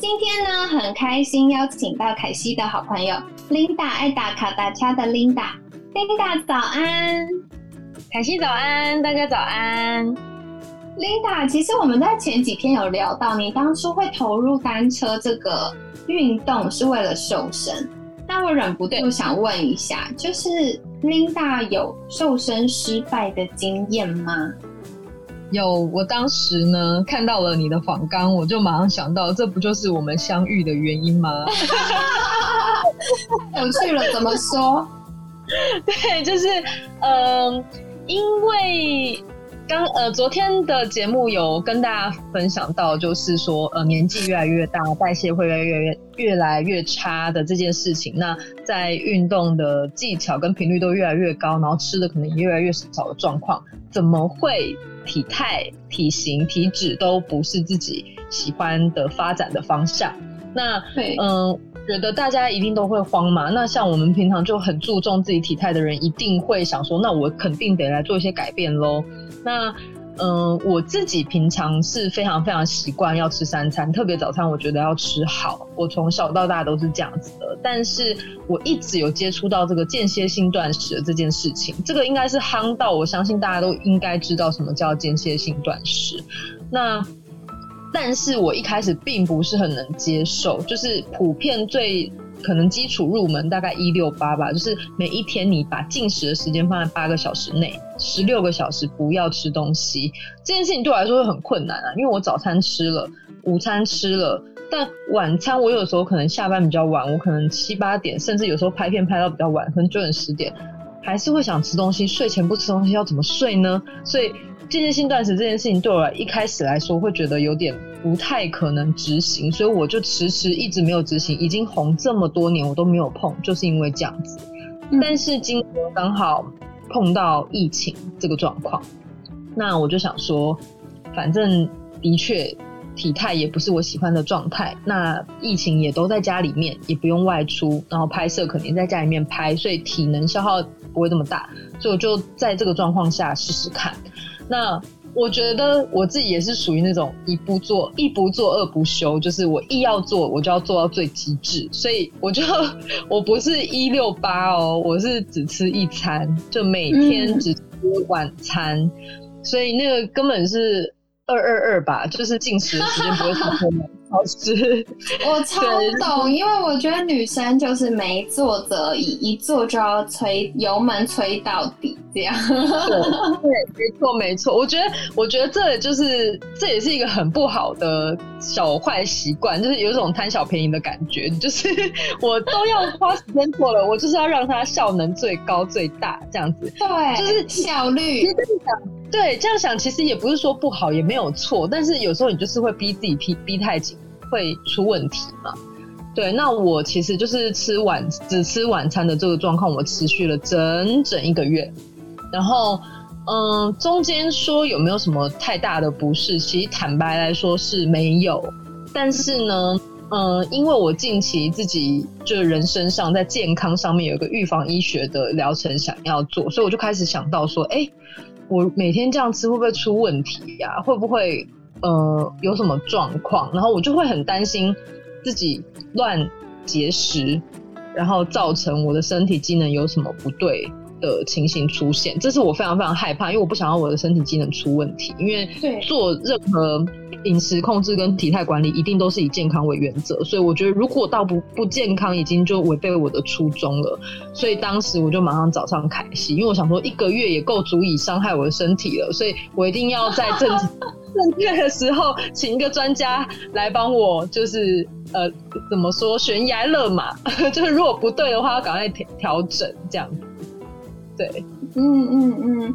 今天呢，很开心邀请到凯西的好朋友 Linda，爱打卡打卡的 Linda。Linda 早安，凯西早安，大家早安。Linda，其实我们在前几天有聊到，你当初会投入单车这个运动是为了瘦身。那我忍不住想问一下，就是 Linda 有瘦身失败的经验吗？有，我当时呢看到了你的访纲，我就马上想到，这不就是我们相遇的原因吗？有趣了，怎么说？对，就是，嗯，因为刚呃昨天的节目有跟大家分享到，就是说呃年纪越来越大，代谢会越来越越来越差的这件事情。那在运动的技巧跟频率都越来越高，然后吃的可能也越来越少的状况，怎么会？体态、体型、体脂都不是自己喜欢的发展的方向。那嗯，觉得大家一定都会慌嘛。那像我们平常就很注重自己体态的人，一定会想说，那我肯定得来做一些改变喽。那嗯，我自己平常是非常非常习惯要吃三餐，特别早餐，我觉得要吃好。我从小到大都是这样子的。但是我一直有接触到这个间歇性断食的这件事情，这个应该是夯到，我相信大家都应该知道什么叫间歇性断食。那但是我一开始并不是很能接受，就是普遍最。可能基础入门大概一六八吧，就是每一天你把进食的时间放在八个小时内，十六个小时不要吃东西。这件事情对我来说会很困难啊，因为我早餐吃了，午餐吃了，但晚餐我有时候可能下班比较晚，我可能七八点，甚至有时候拍片拍到比较晚，可能九点十点，还是会想吃东西。睡前不吃东西要怎么睡呢？所以。间歇性断食这件事情对我一开始来说会觉得有点不太可能执行，所以我就迟迟一直没有执行。已经红这么多年，我都没有碰，就是因为这样子。但是今天刚好碰到疫情这个状况，那我就想说，反正的确体态也不是我喜欢的状态。那疫情也都在家里面，也不用外出，然后拍摄肯定在家里面拍，所以体能消耗不会这么大，所以我就在这个状况下试试看。那我觉得我自己也是属于那种一不做一不做二不休，就是我一要做我就要做到最极致，所以我就 我不是一六八哦，我是只吃一餐，就每天只吃晚餐，所以那个根本是二二二吧，就是进食的时间不会超过。好吃，我超懂，因为我觉得女生就是没做则已，一做就要吹油门吹到底，这样。对，没错没错。我觉得，我觉得这就是这也是一个很不好的小坏习惯，就是有一种贪小便宜的感觉。就是我都要花时间做了，我就是要让它效能最高最大，这样子。对，就是效率。对，这样想其实也不是说不好，也没有错，但是有时候你就是会逼自己逼逼太紧，会出问题嘛。对，那我其实就是吃晚只吃晚餐的这个状况，我持续了整整一个月。然后，嗯，中间说有没有什么太大的不适？其实坦白来说是没有。但是呢，嗯，因为我近期自己就人身上在健康上面有一个预防医学的疗程想要做，所以我就开始想到说，哎。我每天这样吃会不会出问题呀？会不会呃有什么状况？然后我就会很担心自己乱节食，然后造成我的身体机能有什么不对。的情形出现，这是我非常非常害怕，因为我不想要我的身体机能出问题。因为做任何饮食控制跟体态管理，一定都是以健康为原则，所以我觉得如果到不不健康，已经就违背我的初衷了。所以当时我就马上找上凯西，因为我想说一个月也够足以伤害我的身体了，所以我一定要在正 正确的时候请一个专家来帮我，就是呃怎么说悬崖勒马，就是如果不对的话，要赶快调调整这样子。对，嗯嗯嗯，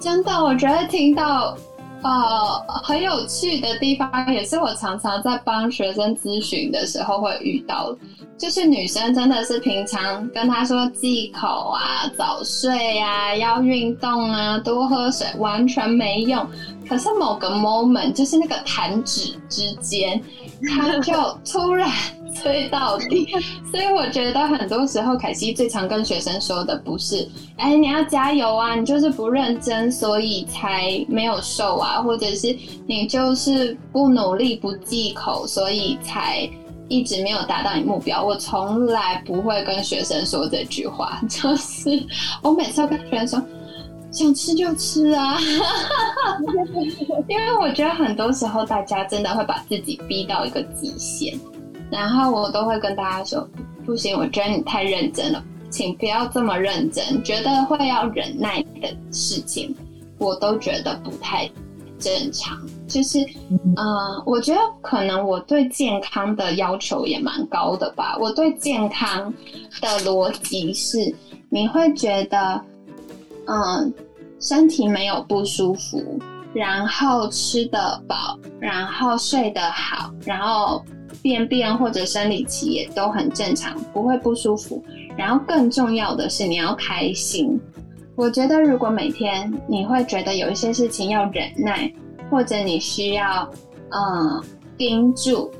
真的，我觉得听到呃，很有趣的地方，也是我常常在帮学生咨询的时候会遇到，就是女生真的是平常跟他说忌口啊、早睡啊、要运动啊、多喝水，完全没用。可是某个 moment，就是那个弹指之间，他就突然。追到底，所以我觉得很多时候，凯西最常跟学生说的不是“哎，你要加油啊，你就是不认真，所以才没有瘦啊”，或者是你就是不努力、不忌口，所以才一直没有达到你目标。我从来不会跟学生说这句话，就是我每次跟学生说：“想吃就吃啊 ”，因为我觉得很多时候大家真的会把自己逼到一个极限。然后我都会跟大家说，不行，我觉得你太认真了，请不要这么认真。觉得会要忍耐的事情，我都觉得不太正常。就是，嗯，我觉得可能我对健康的要求也蛮高的吧。我对健康的逻辑是，你会觉得，嗯，身体没有不舒服，然后吃得饱，然后睡得好，然后。便便或者生理期也都很正常，不会不舒服。然后更重要的是你要开心。我觉得如果每天你会觉得有一些事情要忍耐，或者你需要嗯盯住，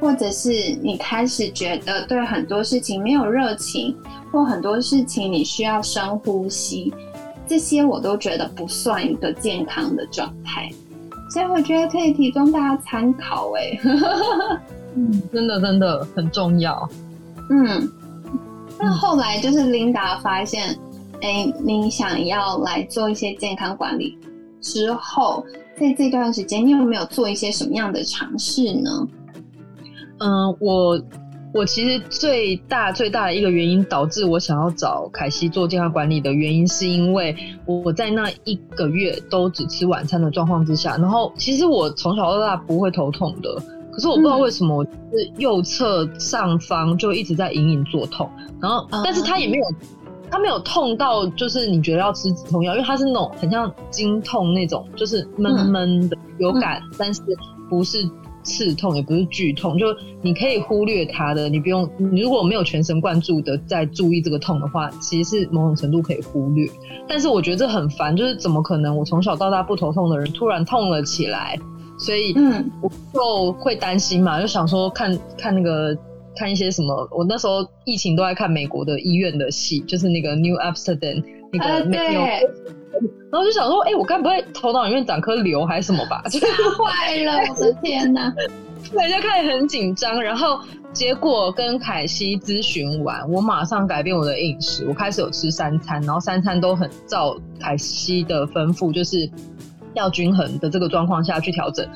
或者是你开始觉得对很多事情没有热情，或很多事情你需要深呼吸，这些我都觉得不算一个健康的状态。所以我觉得可以提供大家参考。哎。嗯，真的真的很重要。嗯，那后来就是琳达发现，哎，你想要来做一些健康管理之后，在这段时间，你有没有做一些什么样的尝试呢？嗯，我我其实最大最大的一个原因，导致我想要找凯西做健康管理的原因，是因为我在那一个月都只吃晚餐的状况之下，然后其实我从小到大不会头痛的。可是我不知道为什么，是右侧上方就一直在隐隐作痛，然后，但是他也没有，他没有痛到就是你觉得要吃止痛药，因为他是那种很像经痛那种，就是闷闷的有感，但是不是刺痛，也不是剧痛，就你可以忽略它的，你不用，你如果没有全神贯注的在注意这个痛的话，其实是某种程度可以忽略。但是我觉得这很烦，就是怎么可能我从小到大不头痛的人突然痛了起来？所以，嗯，我就会担心嘛，就想说看看那个看一些什么。我那时候疫情都在看美国的医院的戏，就是那个 New Amsterdam 那个没有，然后就想说，哎，我该不会头脑里面长颗瘤还是什么吧？吓坏了，我的天哪！对，就开始很紧张。然后结果跟凯西咨询完，我马上改变我的饮食，我开始有吃三餐，然后三餐都很照凯西的吩咐，就是。要均衡的这个状况下去调整，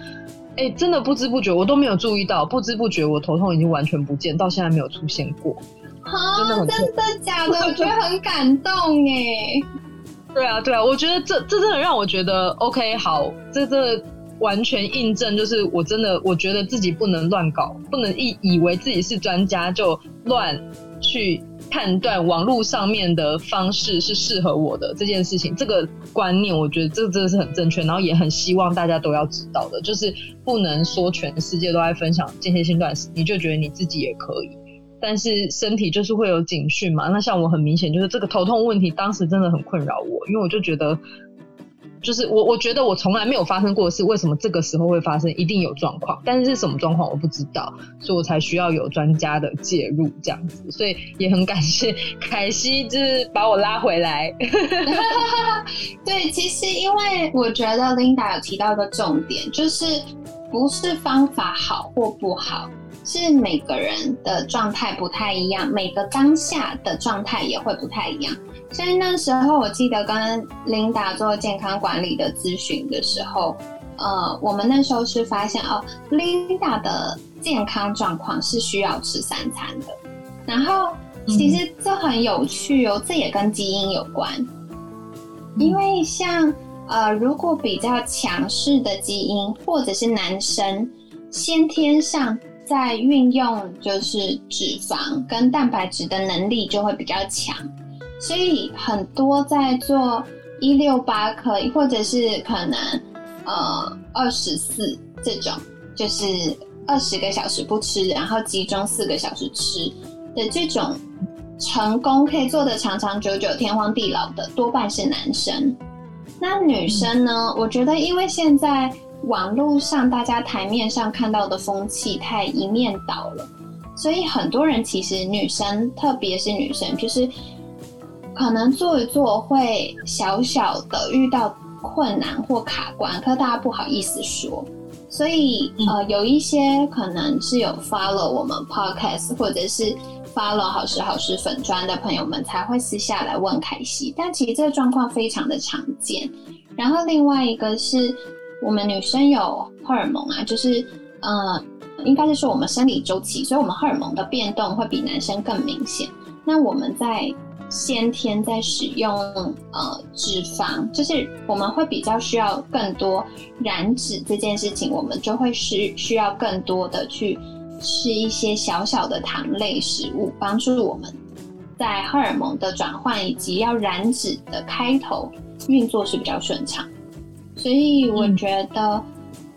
哎，真的不知不觉我都没有注意到，不知不觉我头痛已经完全不见，到现在没有出现过。真的真的假的？我觉得很感动哎。对啊，对啊，我觉得这这真的让我觉得 OK，好，这这完全印证，就是我真的我觉得自己不能乱搞，不能以以为自己是专家就乱去。判断网络上面的方式是适合我的这件事情，这个观念，我觉得这真的是很正确，然后也很希望大家都要知道的，就是不能说全世界都在分享间歇性断食，你就觉得你自己也可以，但是身体就是会有警讯嘛。那像我很明显就是这个头痛问题，当时真的很困扰我，因为我就觉得。就是我，我觉得我从来没有发生过的事，为什么这个时候会发生？一定有状况，但是是什么状况我不知道，所以我才需要有专家的介入这样子。所以也很感谢 凯西，就是把我拉回来。对，其实因为我觉得 Linda 有提到一个重点，就是不是方法好或不好，是每个人的状态不太一样，每个当下的状态也会不太一样。所以那时候，我记得跟琳达做健康管理的咨询的时候，呃，我们那时候是发现哦，琳达的健康状况是需要吃三餐的。然后其实这很有趣哦，这也跟基因有关。因为像呃，如果比较强势的基因，或者是男生先天上在运用就是脂肪跟蛋白质的能力就会比较强。所以很多在做一六八可以，或者是可能呃二十四这种，就是二十个小时不吃，然后集中四个小时吃的这种成功可以做的长长久久、天荒地老的，多半是男生。那女生呢？我觉得因为现在网络上大家台面上看到的风气太一面倒了，所以很多人其实女生，特别是女生，就是可能做一做会小小的遇到困难或卡关，可大家不好意思说。所以呃，有一些可能是有 follow 我们 podcast 或者是 follow 好时好时粉砖的朋友们才会私下来问凯西，但其实这个状况非常的常见。然后另外一个是我们女生有荷尔蒙啊，就是呃，应该是说我们生理周期，所以我们荷尔蒙的变动会比男生更明显。那我们在先天在使用呃脂肪，就是我们会比较需要更多燃脂这件事情，我们就会需需要更多的去吃一些小小的糖类食物，帮助我们在荷尔蒙的转换以及要燃脂的开头运作是比较顺畅。所以我觉得，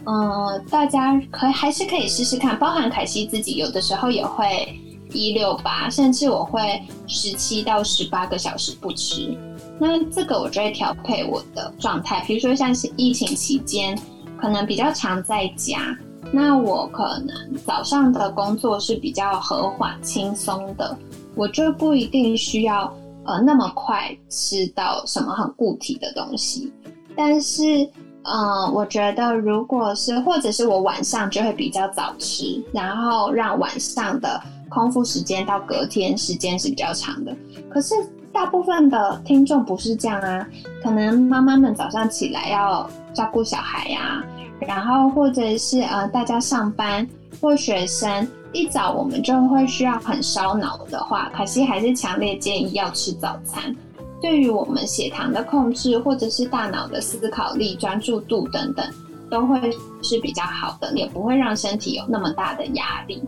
嗯，大家可还是可以试试看，包含凯西自己有的时候也会。一六八，甚至我会十七到十八个小时不吃。那这个我就会调配我的状态，比如说像是疫情期间，可能比较常在家，那我可能早上的工作是比较和缓轻松的，我就不一定需要呃那么快吃到什么很固体的东西。但是，嗯，我觉得如果是或者是我晚上就会比较早吃，然后让晚上的。空腹时间到隔天时间是比较长的，可是大部分的听众不是这样啊。可能妈妈们早上起来要照顾小孩呀，然后或者是呃大家上班或学生一早我们就会需要很烧脑的话，可惜还是强烈建议要吃早餐。对于我们血糖的控制或者是大脑的思考力、专注度等等，都会是比较好的，也不会让身体有那么大的压力。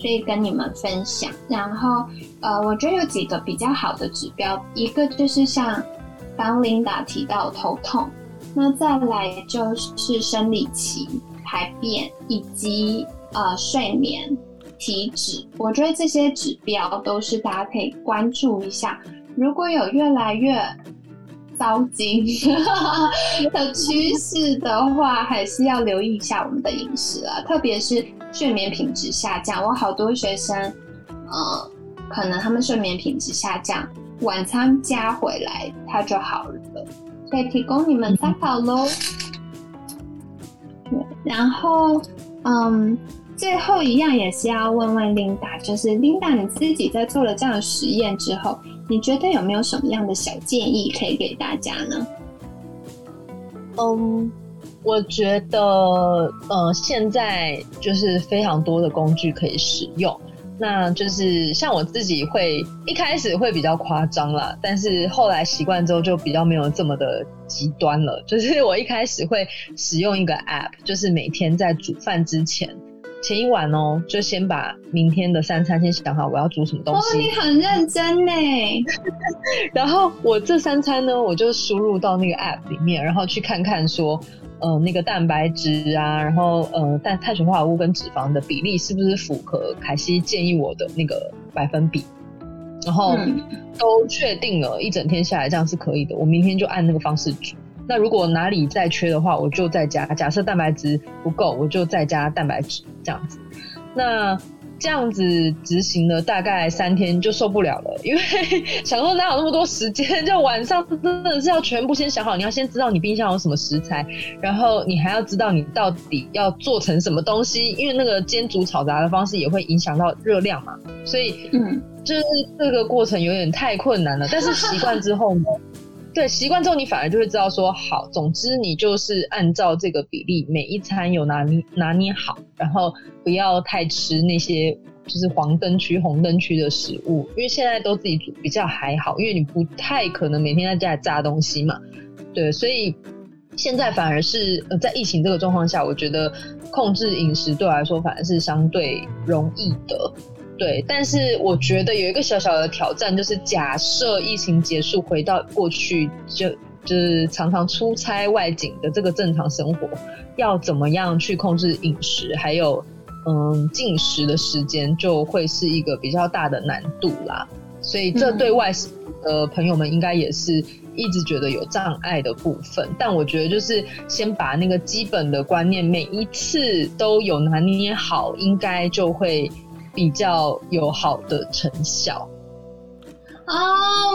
所以跟你们分享，然后呃，我觉得有几个比较好的指标，一个就是像刚 Linda 提到头痛，那再来就是生理期、排便以及呃睡眠、体脂，我觉得这些指标都是大家可以关注一下。如果有越来越糟心 的趋势的话，还是要留意一下我们的饮食啊，特别是。睡眠品质下降，我好多学生，呃，可能他们睡眠品质下降，晚餐加回来它就好了，所以提供你们参考喽。然后，嗯，最后一样也是要问问 Linda，就是 Linda 你自己在做了这样的实验之后，你觉得有没有什么样的小建议可以给大家呢？嗯。我觉得，呃，现在就是非常多的工具可以使用。那就是像我自己会一开始会比较夸张啦，但是后来习惯之后就比较没有这么的极端了。就是我一开始会使用一个 App，就是每天在煮饭之前前一晚哦，就先把明天的三餐先想好，我要煮什么东西。你很认真呢。然后我这三餐呢，我就输入到那个 App 里面，然后去看看说。呃，那个蛋白质啊，然后呃，碳碳水化合物跟脂肪的比例是不是符合凯西建议我的那个百分比？然后都确定了一整天下来这样是可以的，我明天就按那个方式煮。那如果哪里再缺的话，我就再加。假设蛋白质不够，我就再加蛋白质这样子。那这样子执行了大概三天就受不了了，因为 想说哪有那么多时间？就晚上真的是要全部先想好，你要先知道你冰箱有什么食材，然后你还要知道你到底要做成什么东西，因为那个煎煮炒炸的方式也会影响到热量嘛。所以，嗯，就是这个过程有点太困难了。但是习惯之后呢？对，习惯之后你反而就会知道说好，总之你就是按照这个比例，每一餐有拿捏拿捏好，然后不要太吃那些就是黄灯区、红灯区的食物，因为现在都自己煮比较还好，因为你不太可能每天在家里炸东西嘛。对，所以现在反而是呃在疫情这个状况下，我觉得控制饮食对我来说反而是相对容易的。对，但是我觉得有一个小小的挑战，就是假设疫情结束回到过去，就就是常常出差外景的这个正常生活，要怎么样去控制饮食，还有嗯进食的时间，就会是一个比较大的难度啦。所以这对外食的朋友们应该也是一直觉得有障碍的部分。但我觉得就是先把那个基本的观念，每一次都有拿捏好，应该就会比较有好的成效。啊，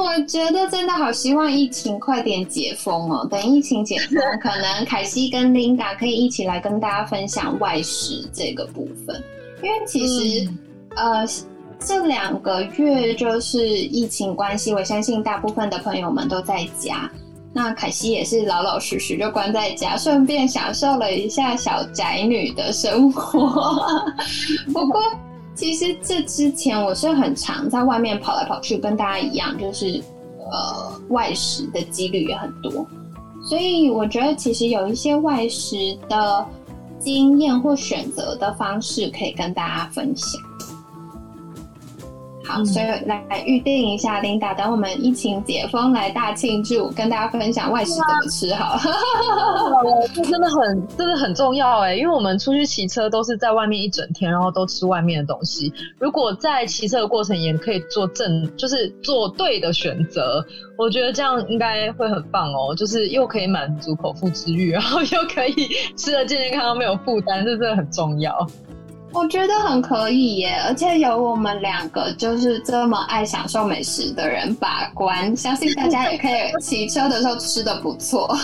我觉得真的好希望疫情快点解封哦！等疫情解封，可能凯西跟琳达可以一起来跟大家分享外食这个部分，因为其实呃这两个月就是疫情关系，我相信大部分的朋友们都在家，那凯西也是老老实实就关在家，顺便享受了一下小宅女的生活。不过。其实这之前我是很常在外面跑来跑去，跟大家一样，就是呃外食的几率也很多，所以我觉得其实有一些外食的经验或选择的方式可以跟大家分享。好，所以来预定一下琳达，等我们疫情解封来大庆祝，跟大家分享外食怎么吃好。这真的很，真的很重要哎，因为我们出去骑车都是在外面一整天，然后都吃外面的东西。如果在骑车的过程也可以做正，就是做对的选择，我觉得这样应该会很棒哦。就是又可以满足口腹之欲，然后又可以吃的健健康康，没有负担，这真的很重要。我觉得很可以耶，而且有我们两个就是这么爱享受美食的人把关，相信大家也可以骑车的时候吃的不错。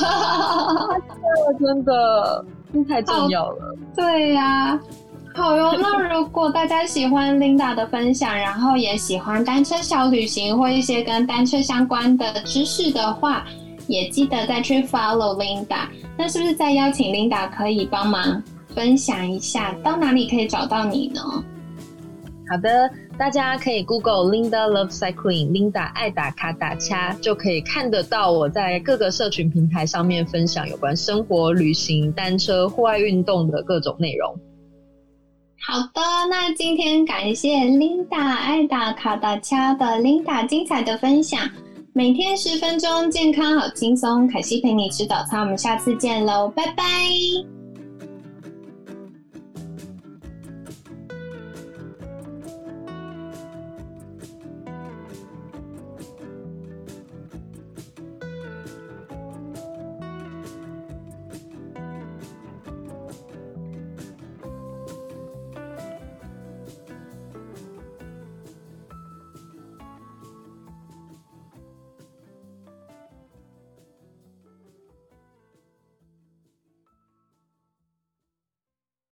真的，真的太重要了。对呀，好哟。那如果大家喜欢 Linda 的分享，然后也喜欢单车小旅行或一些跟单车相关的知识的话，也记得再去 follow Linda。那是不是再邀请 Linda 可以帮忙？分享一下到哪里可以找到你呢？好的，大家可以 Google Linda Love Cycling，Linda 爱打卡打掐，就可以看得到我在各个社群平台上面分享有关生活、旅行、单车、户外运动的各种内容。好的，那今天感谢 Linda 爱打卡打掐的 Linda 精彩的分享，每天十分钟，健康好轻松，凯西陪你吃早餐，我们下次见喽，拜拜。